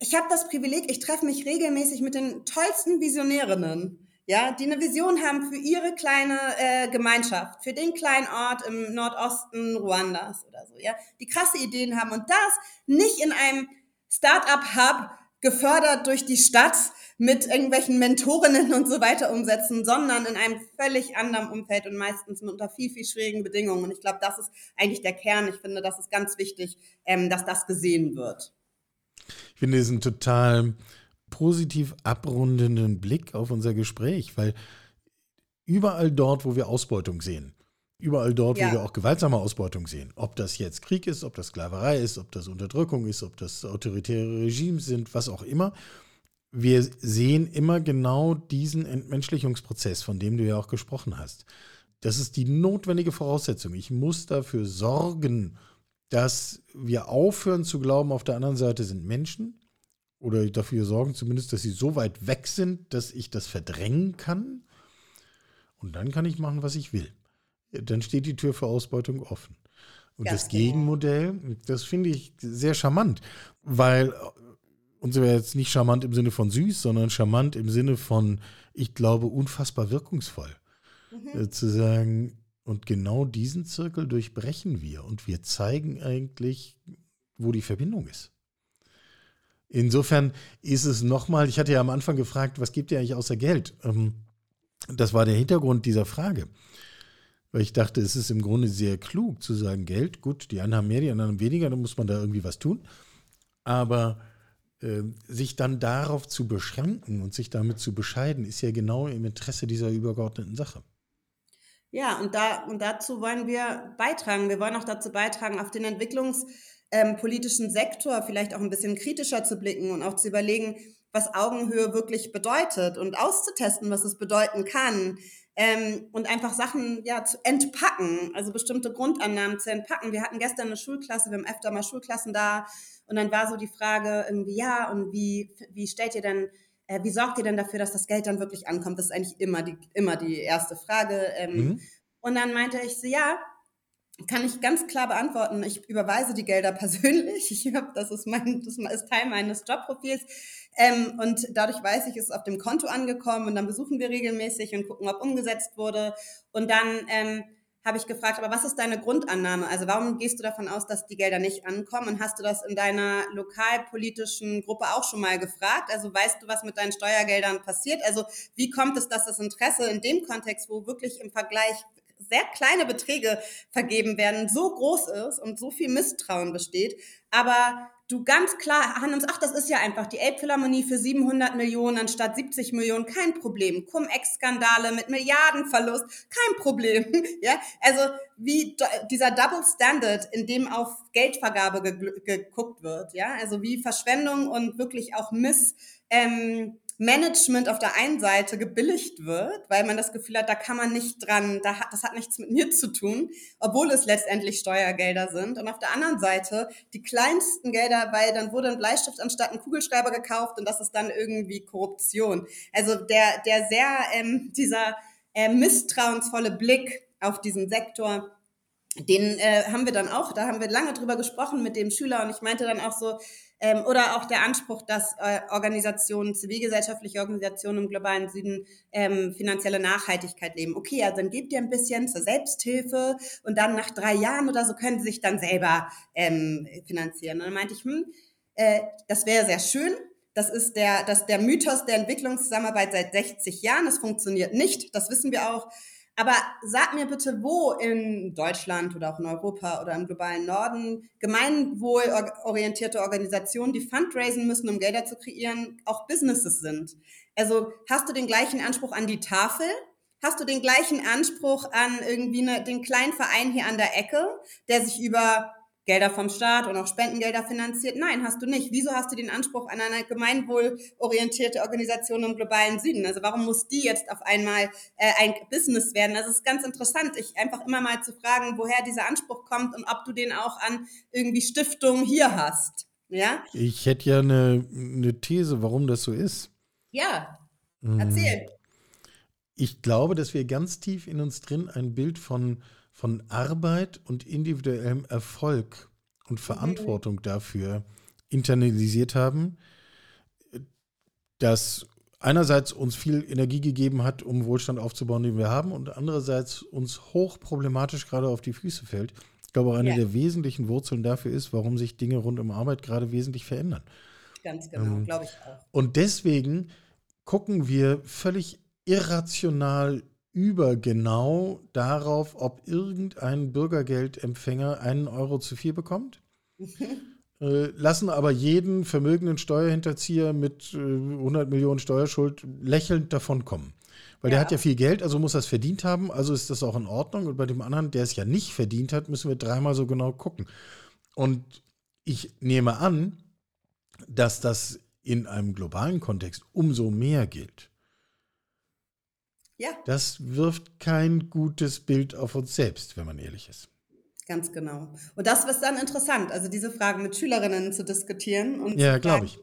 Ich habe das Privileg, ich treffe mich regelmäßig mit den tollsten Visionärinnen ja, die eine Vision haben für ihre kleine äh, Gemeinschaft, für den kleinen Ort im Nordosten Ruandas oder so, ja, die krasse Ideen haben und das nicht in einem Start-up-Hub gefördert durch die Stadt mit irgendwelchen Mentorinnen und so weiter umsetzen, sondern in einem völlig anderen Umfeld und meistens unter viel, viel schwierigen Bedingungen. Und ich glaube, das ist eigentlich der Kern. Ich finde, das ist ganz wichtig, ähm, dass das gesehen wird. Ich finde diesen total positiv abrundenden Blick auf unser Gespräch, weil überall dort, wo wir Ausbeutung sehen, überall dort, ja. wo wir auch gewaltsame Ausbeutung sehen, ob das jetzt Krieg ist, ob das Sklaverei ist, ob das Unterdrückung ist, ob das autoritäre Regimes sind, was auch immer, wir sehen immer genau diesen Entmenschlichungsprozess, von dem du ja auch gesprochen hast. Das ist die notwendige Voraussetzung. Ich muss dafür sorgen, dass wir aufhören zu glauben, auf der anderen Seite sind Menschen oder dafür sorgen zumindest, dass sie so weit weg sind, dass ich das verdrängen kann. Und dann kann ich machen, was ich will. Dann steht die Tür für Ausbeutung offen. Und Ganz das genau. Gegenmodell, das finde ich sehr charmant, weil uns wäre jetzt nicht charmant im Sinne von süß, sondern charmant im Sinne von, ich glaube, unfassbar wirkungsvoll. Mhm. Äh, zu sagen, und genau diesen Zirkel durchbrechen wir und wir zeigen eigentlich, wo die Verbindung ist. Insofern ist es nochmal, ich hatte ja am Anfang gefragt, was gibt ihr eigentlich außer Geld? Ähm, das war der Hintergrund dieser Frage. Weil ich dachte, es ist im Grunde sehr klug zu sagen, Geld, gut, die einen haben mehr, die anderen weniger, dann muss man da irgendwie was tun. Aber äh, sich dann darauf zu beschränken und sich damit zu bescheiden, ist ja genau im Interesse dieser übergeordneten Sache. Ja, und, da, und dazu wollen wir beitragen. Wir wollen auch dazu beitragen, auf den Entwicklungs- ähm, politischen Sektor vielleicht auch ein bisschen kritischer zu blicken und auch zu überlegen, was Augenhöhe wirklich bedeutet und auszutesten, was es bedeuten kann. Ähm, und einfach Sachen ja zu entpacken, also bestimmte Grundannahmen zu entpacken. Wir hatten gestern eine Schulklasse, wir haben öfter mal Schulklassen da und dann war so die Frage irgendwie, ja, und wie, wie stellt ihr denn, äh, wie sorgt ihr denn dafür, dass das Geld dann wirklich ankommt? Das ist eigentlich immer die, immer die erste Frage. Ähm, mhm. Und dann meinte ich so, ja, kann ich ganz klar beantworten. Ich überweise die Gelder persönlich. Ich hab, das ist mein, das ist Teil meines Jobprofils. Ähm, und dadurch weiß ich, es ist auf dem Konto angekommen und dann besuchen wir regelmäßig und gucken, ob umgesetzt wurde. Und dann ähm, habe ich gefragt, aber was ist deine Grundannahme? Also warum gehst du davon aus, dass die Gelder nicht ankommen? Und hast du das in deiner lokalpolitischen Gruppe auch schon mal gefragt? Also weißt du, was mit deinen Steuergeldern passiert? Also wie kommt es, dass das Interesse in dem Kontext, wo wirklich im Vergleich sehr kleine Beträge vergeben werden, so groß ist und so viel Misstrauen besteht, aber du ganz klar handelst, ach, das ist ja einfach die Elbphilharmonie für 700 Millionen anstatt 70 Millionen, kein Problem. Cum-Ex-Skandale mit Milliardenverlust, kein Problem. ja, also wie dieser Double Standard, in dem auf Geldvergabe ge geguckt wird, ja, also wie Verschwendung und wirklich auch Miss, ähm, Management auf der einen Seite gebilligt wird, weil man das Gefühl hat, da kann man nicht dran, da hat, das hat nichts mit mir zu tun, obwohl es letztendlich Steuergelder sind. Und auf der anderen Seite die kleinsten Gelder, weil dann wurde ein Bleistift anstatt ein Kugelschreiber gekauft und das ist dann irgendwie Korruption. Also der, der sehr, ähm, dieser äh, misstrauensvolle Blick auf diesen Sektor, den äh, haben wir dann auch, da haben wir lange drüber gesprochen mit dem Schüler und ich meinte dann auch so, ähm, oder auch der Anspruch, dass äh, Organisationen, zivilgesellschaftliche Organisationen im globalen Süden ähm, finanzielle Nachhaltigkeit leben. Okay, also dann gebt ihr ein bisschen zur Selbsthilfe und dann nach drei Jahren oder so können sie sich dann selber ähm, finanzieren. Und dann meinte ich, hm, äh, das wäre sehr schön, das ist der, das der Mythos der Entwicklungszusammenarbeit seit 60 Jahren. Das funktioniert nicht. Das wissen wir auch. Aber sag mir bitte, wo in Deutschland oder auch in Europa oder im globalen Norden gemeinwohlorientierte Organisationen, die fundraisen müssen, um Gelder zu kreieren, auch Businesses sind. Also hast du den gleichen Anspruch an die Tafel? Hast du den gleichen Anspruch an irgendwie eine, den kleinen Verein hier an der Ecke, der sich über Gelder vom Staat und auch Spendengelder finanziert. Nein, hast du nicht. Wieso hast du den Anspruch an eine gemeinwohlorientierte Organisation im globalen Süden? Also warum muss die jetzt auf einmal äh, ein Business werden? Das ist ganz interessant, ich einfach immer mal zu fragen, woher dieser Anspruch kommt und ob du den auch an irgendwie Stiftungen hier hast. Ja? Ich hätte ja eine, eine These, warum das so ist. Ja, hm. erzähl. Ich glaube, dass wir ganz tief in uns drin ein Bild von von Arbeit und individuellem Erfolg und Verantwortung dafür internalisiert haben, das einerseits uns viel Energie gegeben hat, um Wohlstand aufzubauen, den wir haben, und andererseits uns hochproblematisch gerade auf die Füße fällt. Ich glaube, auch eine ja. der wesentlichen Wurzeln dafür ist, warum sich Dinge rund um Arbeit gerade wesentlich verändern. Ganz genau, ähm, glaube ich auch. Und deswegen gucken wir völlig irrational über genau darauf, ob irgendein Bürgergeldempfänger einen Euro zu viel bekommt. äh, lassen aber jeden vermögenden Steuerhinterzieher mit äh, 100 Millionen Steuerschuld lächelnd davonkommen. Weil ja. der hat ja viel Geld, also muss er es verdient haben, also ist das auch in Ordnung. Und bei dem anderen, der es ja nicht verdient hat, müssen wir dreimal so genau gucken. Und ich nehme an, dass das in einem globalen Kontext umso mehr gilt. Ja. Das wirft kein gutes Bild auf uns selbst, wenn man ehrlich ist. Ganz genau. Und das ist dann interessant, also diese Fragen mit Schülerinnen zu diskutieren. Und ja, glaube ich.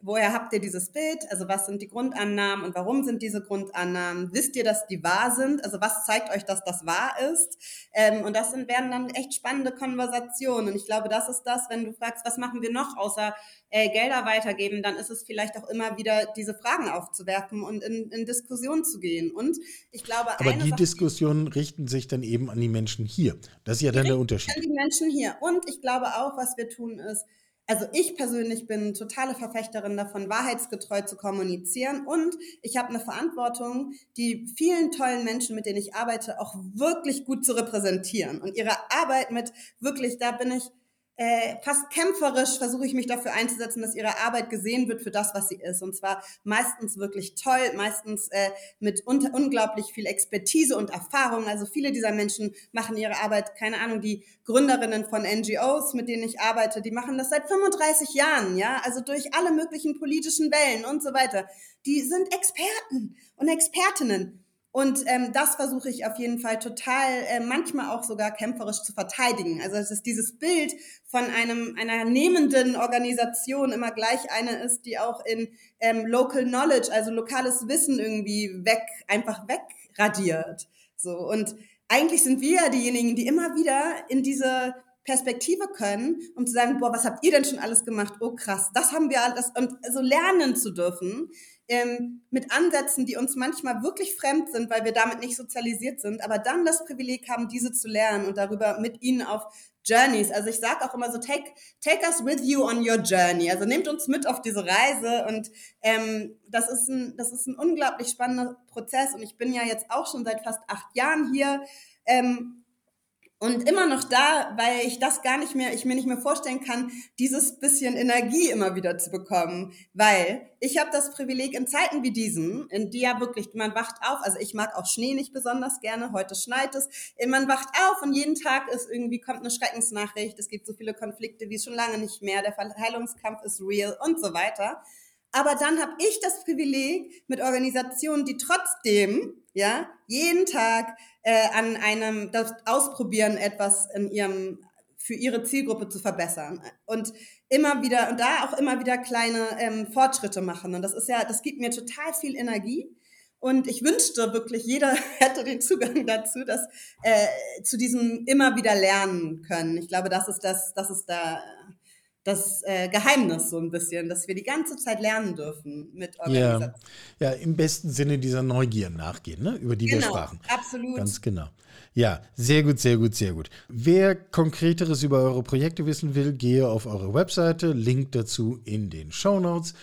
Woher habt ihr dieses Bild? Also was sind die Grundannahmen und warum sind diese Grundannahmen? Wisst ihr, dass die wahr sind? Also was zeigt euch, dass das wahr ist? Ähm, und das sind, werden dann echt spannende Konversationen. Und ich glaube, das ist das, wenn du fragst, was machen wir noch außer äh, Gelder weitergeben, dann ist es vielleicht auch immer wieder diese Fragen aufzuwerfen und in, in Diskussion zu gehen. Und ich glaube, aber die Sache, Diskussionen richten sich dann eben an die Menschen hier. Das ist ja dann der Unterschied. An die Menschen hier. Und ich glaube auch, was wir tun ist, also ich persönlich bin totale Verfechterin davon, wahrheitsgetreu zu kommunizieren. Und ich habe eine Verantwortung, die vielen tollen Menschen, mit denen ich arbeite, auch wirklich gut zu repräsentieren. Und ihre Arbeit mit wirklich, da bin ich äh, fast kämpferisch versuche ich mich dafür einzusetzen, dass ihre Arbeit gesehen wird für das, was sie ist. Und zwar meistens wirklich toll, meistens äh, mit un unglaublich viel Expertise und Erfahrung. Also viele dieser Menschen machen ihre Arbeit, keine Ahnung, die Gründerinnen von NGOs, mit denen ich arbeite, die machen das seit 35 Jahren, ja, also durch alle möglichen politischen Wellen und so weiter. Die sind Experten und Expertinnen. Und ähm, das versuche ich auf jeden Fall total, äh, manchmal auch sogar kämpferisch zu verteidigen. Also ist dieses Bild von einem einer nehmenden Organisation immer gleich eine ist, die auch in ähm, Local Knowledge, also lokales Wissen irgendwie weg, einfach wegradiert. So und eigentlich sind wir ja diejenigen, die immer wieder in diese Perspektive können, um zu sagen, boah, was habt ihr denn schon alles gemacht? Oh krass, das haben wir alles und so lernen zu dürfen ähm, mit Ansätzen, die uns manchmal wirklich fremd sind, weil wir damit nicht sozialisiert sind, aber dann das Privileg haben, diese zu lernen und darüber mit ihnen auf Journeys. Also ich sage auch immer so, take, take us with you on your journey. Also nehmt uns mit auf diese Reise und ähm, das, ist ein, das ist ein unglaublich spannender Prozess und ich bin ja jetzt auch schon seit fast acht Jahren hier. Ähm, und immer noch da, weil ich das gar nicht mehr, ich mir nicht mehr vorstellen kann, dieses bisschen Energie immer wieder zu bekommen, weil ich habe das Privileg in Zeiten wie diesen, in die ja wirklich man wacht auf, also ich mag auch Schnee nicht besonders gerne, heute schneit es, man wacht auf und jeden Tag ist irgendwie kommt eine Schreckensnachricht, es gibt so viele Konflikte wie schon lange nicht mehr, der Verheilungskampf ist real und so weiter. Aber dann habe ich das Privileg mit Organisationen, die trotzdem ja? Jeden Tag äh, an einem das Ausprobieren etwas in ihrem für ihre Zielgruppe zu verbessern. Und immer wieder und da auch immer wieder kleine ähm, Fortschritte machen. Und das ist ja das gibt mir total viel Energie. Und ich wünschte wirklich jeder hätte den Zugang dazu dass äh, zu diesem immer wieder lernen können. Ich glaube das ist das das ist da das äh, Geheimnis so ein bisschen, dass wir die ganze Zeit lernen dürfen mit Organisation. Ja, ja im besten Sinne dieser Neugier nachgehen, ne? über die genau, wir sprachen. Absolut. Ganz genau. Ja, sehr gut, sehr gut, sehr gut. Wer konkreteres über eure Projekte wissen will, gehe auf eure Webseite, Link dazu in den Show Notes.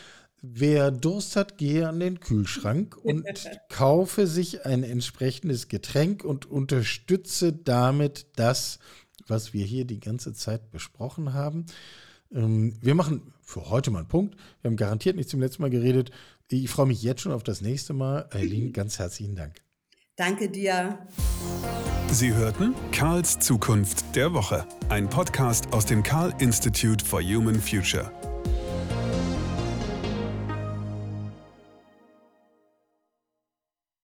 Wer Durst hat, gehe an den Kühlschrank und kaufe sich ein entsprechendes Getränk und unterstütze damit das, was wir hier die ganze Zeit besprochen haben. Ähm, wir machen für heute mal einen Punkt. Wir haben garantiert nicht zum letzten Mal geredet. Ich freue mich jetzt schon auf das nächste Mal. Eileen, ganz herzlichen Dank. Danke dir. Sie hörten Karls Zukunft der Woche, ein Podcast aus dem Karl Institute for Human Future.